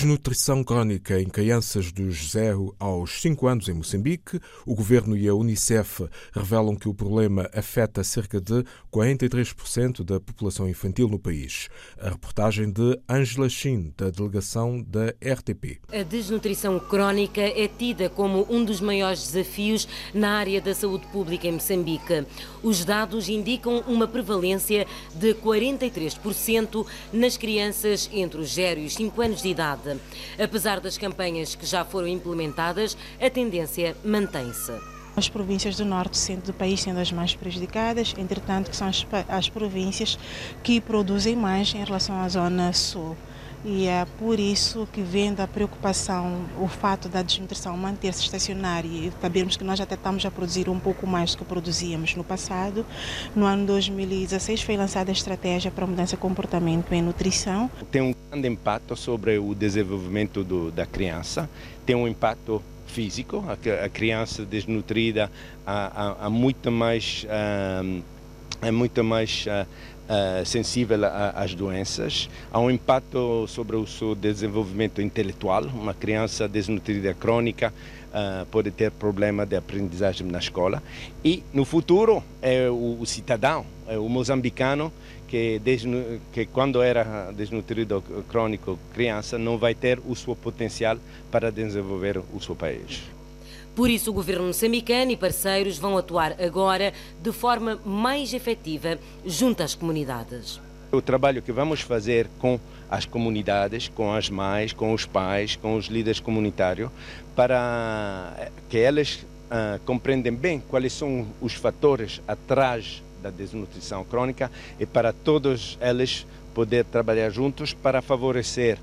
Desnutrição crónica em crianças dos 0 aos 5 anos em Moçambique. O governo e a Unicef revelam que o problema afeta cerca de 43% da população infantil no país. A reportagem de Angela Chin, da delegação da RTP. A desnutrição crónica é tida como um dos maiores desafios na área da saúde pública em Moçambique. Os dados indicam uma prevalência de 43% nas crianças entre os 0 e os 5 anos de idade idade. Apesar das campanhas que já foram implementadas, a tendência mantém-se. As províncias do norte centro do país sendo as mais prejudicadas, entretanto, que são as, as províncias que produzem mais em relação à zona sul. E é por isso que vem da preocupação o fato da desnutrição manter-se estacionária e sabermos que nós até estamos a produzir um pouco mais do que produzíamos no passado. No ano 2016 foi lançada a estratégia para mudança de comportamento em nutrição. Tem um grande impacto sobre o desenvolvimento do, da criança, tem um impacto físico, a, a criança desnutrida há, há, há muito mais... É muito mais uh, uh, sensível às doenças, há um impacto sobre o seu desenvolvimento intelectual. Uma criança desnutrida crônica uh, pode ter problema de aprendizagem na escola. E no futuro é o, o cidadão, é o moçambicano que, desnu, que quando era desnutrido crônico criança não vai ter o seu potencial para desenvolver o seu país. Por isso, o governo moçambicano e parceiros vão atuar agora de forma mais efetiva junto às comunidades. O trabalho que vamos fazer com as comunidades, com as mães, com os pais, com os líderes comunitários, para que eles uh, compreendam bem quais são os fatores atrás da desnutrição crônica e para todos eles poder trabalhar juntos para favorecer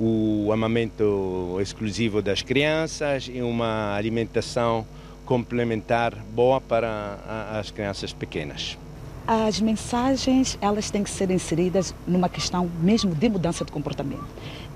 o amamento exclusivo das crianças e uma alimentação complementar boa para as crianças pequenas. As mensagens, elas têm que ser inseridas numa questão mesmo de mudança de comportamento.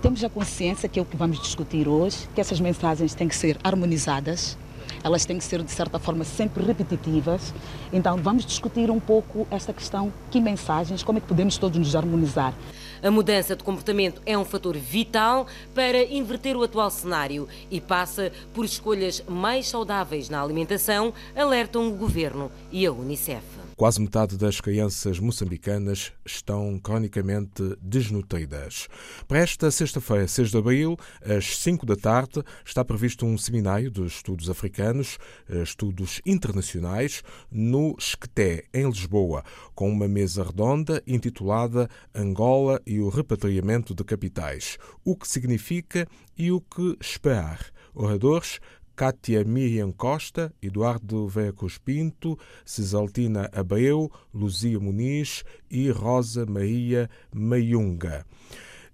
Temos a consciência, que é o que vamos discutir hoje, que essas mensagens têm que ser harmonizadas, elas têm que ser, de certa forma, sempre repetitivas. Então, vamos discutir um pouco esta questão, que mensagens, como é que podemos todos nos harmonizar. A mudança de comportamento é um fator vital para inverter o atual cenário e passa por escolhas mais saudáveis na alimentação, alertam o Governo e a Unicef. Quase metade das crianças moçambicanas estão cronicamente desnutridas. Para esta sexta-feira, 6 de abril, às 5 da tarde, está previsto um seminário de estudos africanos, eh, estudos internacionais, no Esqueté, em Lisboa, com uma mesa redonda intitulada Angola e o repatriamento de capitais. O que significa e o que esperar. Oradores Cátia Miriam Costa, Eduardo Vecos Pinto, Cisaltina Abreu, Luzia Muniz e Rosa Maria Mayunga.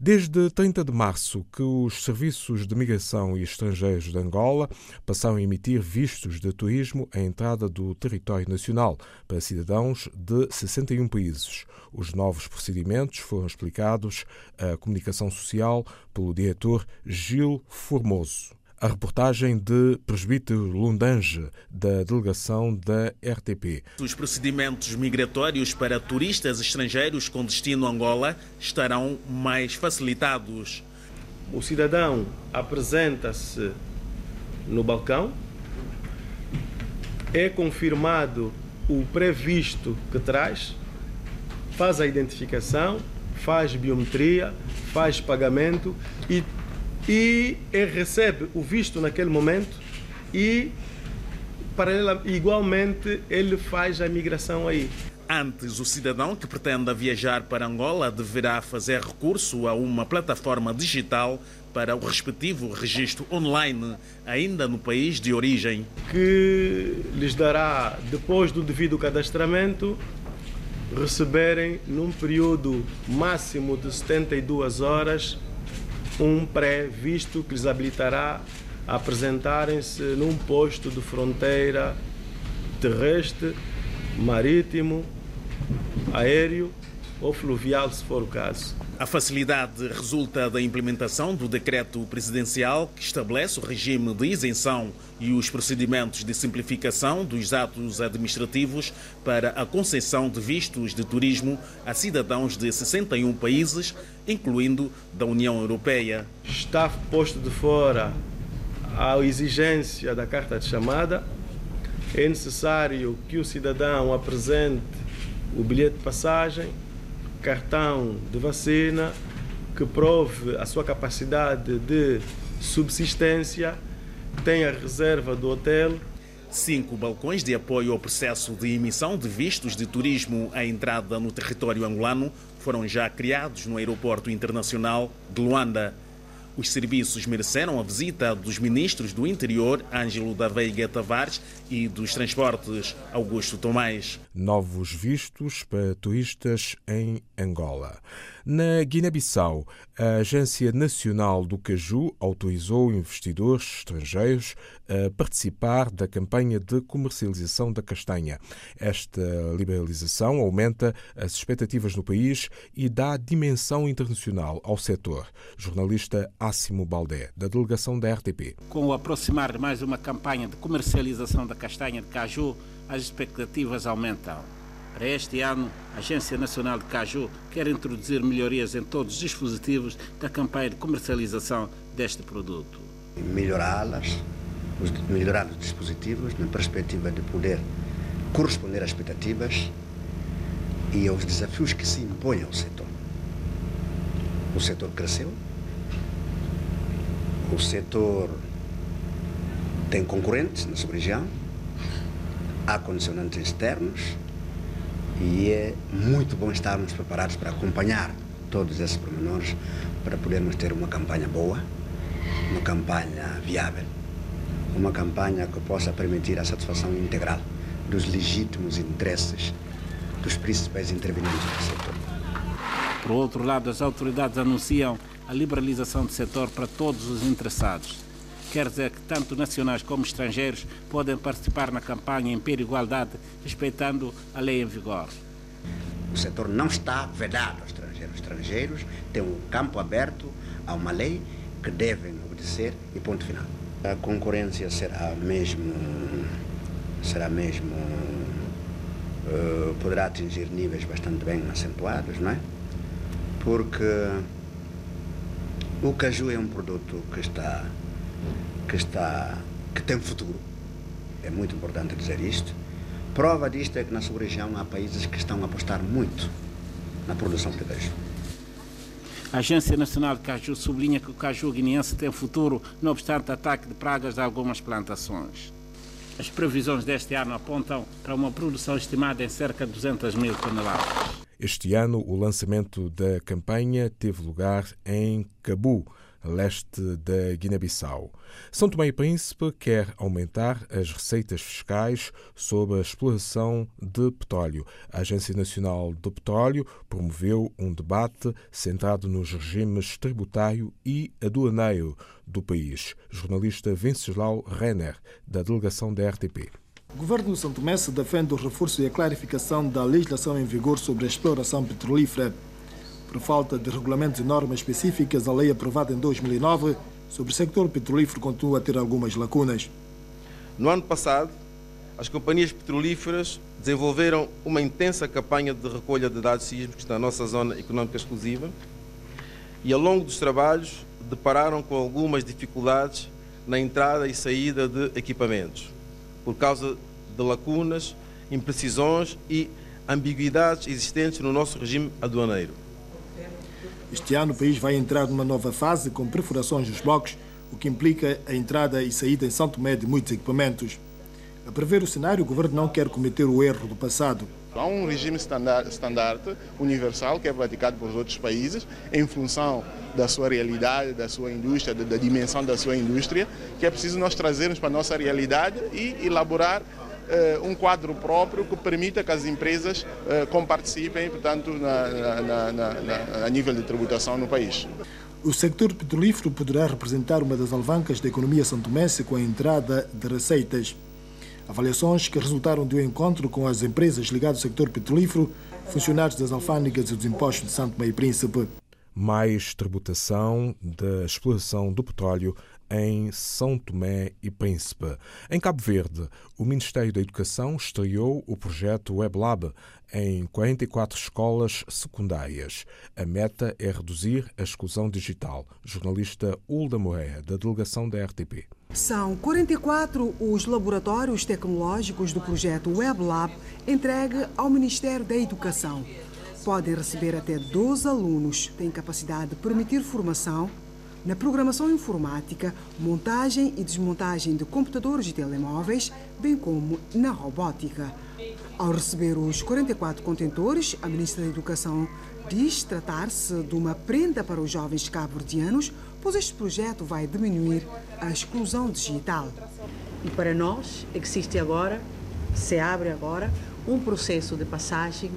Desde 30 de março que os serviços de migração e estrangeiros de Angola passaram a emitir vistos de turismo à entrada do território nacional para cidadãos de 61 países. Os novos procedimentos foram explicados à comunicação social pelo diretor Gil Formoso. A reportagem de Presbítero Lundange, da delegação da RTP. Os procedimentos migratórios para turistas estrangeiros com destino a Angola estarão mais facilitados. O cidadão apresenta-se no balcão, é confirmado o previsto que traz, faz a identificação, faz biometria, faz pagamento e e ele recebe o visto naquele momento e paralela, igualmente ele faz a migração aí. Antes, o cidadão que pretenda viajar para Angola deverá fazer recurso a uma plataforma digital para o respectivo registro online, ainda no país de origem. Que lhes dará, depois do devido cadastramento, receberem num período máximo de 72 horas um pré-visto que lhes habilitará a apresentarem-se num posto de fronteira terrestre, marítimo, aéreo ou fluvial, se for o caso. A facilidade resulta da implementação do decreto presidencial que estabelece o regime de isenção e os procedimentos de simplificação dos atos administrativos para a concessão de vistos de turismo a cidadãos de 61 países, incluindo da União Europeia. Está posto de fora a exigência da carta de chamada. É necessário que o cidadão apresente o bilhete de passagem cartão de vacina que prove a sua capacidade de subsistência, tenha reserva do hotel. Cinco balcões de apoio ao processo de emissão de vistos de turismo à entrada no território angolano foram já criados no Aeroporto Internacional de Luanda. Os serviços mereceram a visita dos ministros do Interior, Ângelo da Veiga Tavares, e dos Transportes, Augusto Tomás. Novos vistos para turistas em Angola. Na Guiné-Bissau, a Agência Nacional do Caju autorizou investidores estrangeiros a participar da campanha de comercialização da castanha. Esta liberalização aumenta as expectativas no país e dá dimensão internacional ao setor. Jornalista Ássimo Baldé, da delegação da RTP. Com o aproximar de mais uma campanha de comercialização da castanha de caju, as expectativas aumentam. Para este ano, a Agência Nacional de Caju quer introduzir melhorias em todos os dispositivos da campanha de comercialização deste produto. Melhorá-las, melhorar os dispositivos na perspectiva de poder corresponder às expectativas e aos desafios que se impõem ao setor. O setor cresceu, o setor tem concorrentes na sua região, há condicionantes externos e é muito bom estarmos preparados para acompanhar todos esses pormenores para podermos ter uma campanha boa, uma campanha viável, uma campanha que possa permitir a satisfação integral dos legítimos interesses dos principais intervenientes do setor. Por outro lado, as autoridades anunciam a liberalização do setor para todos os interessados. Quer dizer que tanto nacionais como estrangeiros podem participar na campanha em pé de igualdade, respeitando a lei em vigor. O setor não está vedado aos estrangeiros. Os estrangeiros têm um campo aberto a uma lei que devem obedecer e ponto final. A concorrência será mesmo, será mesmo, uh, poderá atingir níveis bastante bem acentuados, não é? Porque o caju é um produto que está que, está, que tem futuro. É muito importante dizer isto. Prova disto é que na sua região há países que estão a apostar muito na produção de caju. A Agência Nacional de Caju sublinha que o caju guineense tem futuro, não obstante ataque de pragas de algumas plantações. As previsões deste ano apontam para uma produção estimada em cerca de 200 mil toneladas. Este ano, o lançamento da campanha teve lugar em Cabu, leste da Guiné-Bissau. São Tomé e Príncipe quer aumentar as receitas fiscais sobre a exploração de petróleo. A Agência Nacional do Petróleo promoveu um debate centrado nos regimes tributário e aduaneiro do país. Jornalista Venceslau Renner, da delegação da RTP. O governo São Tomé se defende o reforço e a clarificação da legislação em vigor sobre a exploração petrolífera. Por falta de regulamentos e normas específicas, a lei aprovada em 2009 sobre o sector petrolífero continua a ter algumas lacunas. No ano passado, as companhias petrolíferas desenvolveram uma intensa campanha de recolha de dados sísmicos na nossa zona económica exclusiva e, ao longo dos trabalhos, depararam com algumas dificuldades na entrada e saída de equipamentos, por causa de lacunas, imprecisões e ambiguidades existentes no nosso regime aduaneiro. Este ano o país vai entrar numa nova fase com perfurações dos blocos, o que implica a entrada e saída em São Tomé de muitos equipamentos. A prever o cenário, o governo não quer cometer o erro do passado. Há um regime standard, universal que é praticado por outros países em função da sua realidade, da sua indústria, da dimensão da sua indústria, que é preciso nós trazermos para a nossa realidade e elaborar uh, um quadro próprio que permita que as empresas uh, comparticipem, portanto, na, na, na, a nível de tributação no país. O sector petrolífero poderá representar uma das alavancas da economia santomense com a entrada de receitas. Avaliações que resultaram do encontro com as empresas ligadas ao sector petrolífero, funcionários das alfândegas e dos impostos de Santo Meio Príncipe. mais tributação da exploração do petróleo em São Tomé e Príncipe. Em Cabo Verde, o Ministério da Educação estreou o projeto WebLab em 44 escolas secundárias. A meta é reduzir a exclusão digital. Jornalista Hulda Moreira, da delegação da RTP. São 44 os laboratórios tecnológicos do projeto WebLab entregue ao Ministério da Educação. Podem receber até 12 alunos, têm capacidade de permitir formação na programação informática, montagem e desmontagem de computadores e telemóveis, bem como na robótica. Ao receber os 44 contentores, a Ministra da Educação diz tratar-se de uma prenda para os jovens cabo-verdianos, pois este projeto vai diminuir a exclusão digital. E para nós existe agora, se abre agora, um processo de passagem,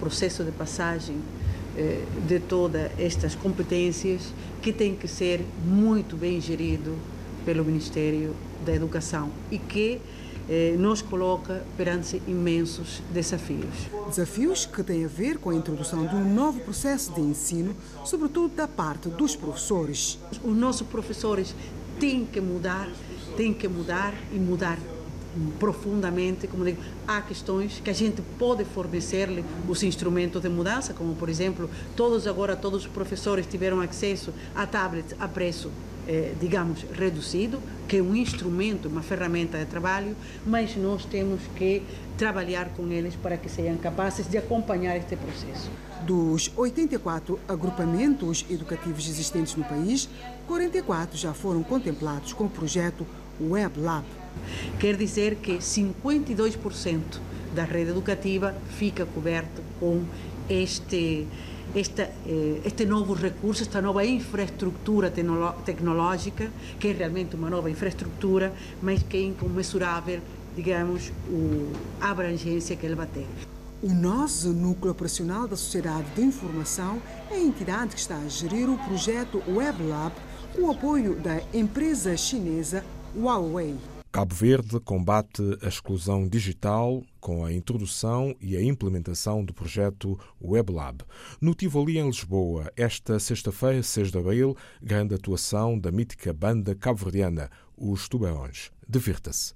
processo de passagem eh, de todas estas competências que tem que ser muito bem gerido pelo Ministério da Educação e que nos coloca perante imensos desafios. Desafios que têm a ver com a introdução de um novo processo de ensino, sobretudo da parte dos professores. Os nossos professores têm que mudar, têm que mudar e mudar profundamente, como digo, há questões que a gente pode fornecer-lhe os instrumentos de mudança, como por exemplo, todos agora, todos os professores tiveram acesso a tablets a preço eh, digamos, reduzido, que é um instrumento, uma ferramenta de trabalho, mas nós temos que trabalhar com eles para que sejam capazes de acompanhar este processo. Dos 84 agrupamentos educativos existentes no país, 44 já foram contemplados com o projeto Web Lab. Quer dizer que 52% da rede educativa fica coberto com este, este, este novo recurso, esta nova infraestrutura tecnológica, que é realmente uma nova infraestrutura, mas que é incomensurável, digamos, a abrangência que ele vai ter. O nosso Núcleo Operacional da Sociedade de Informação é a entidade que está a gerir o projeto WebLab com o apoio da empresa chinesa Huawei. Cabo Verde combate a exclusão digital com a introdução e a implementação do projeto WebLab. No Tivoli, em Lisboa, esta sexta-feira, 6 de abril, grande atuação da mítica banda cabo-verdiana, os Tubarões. Divirta-se.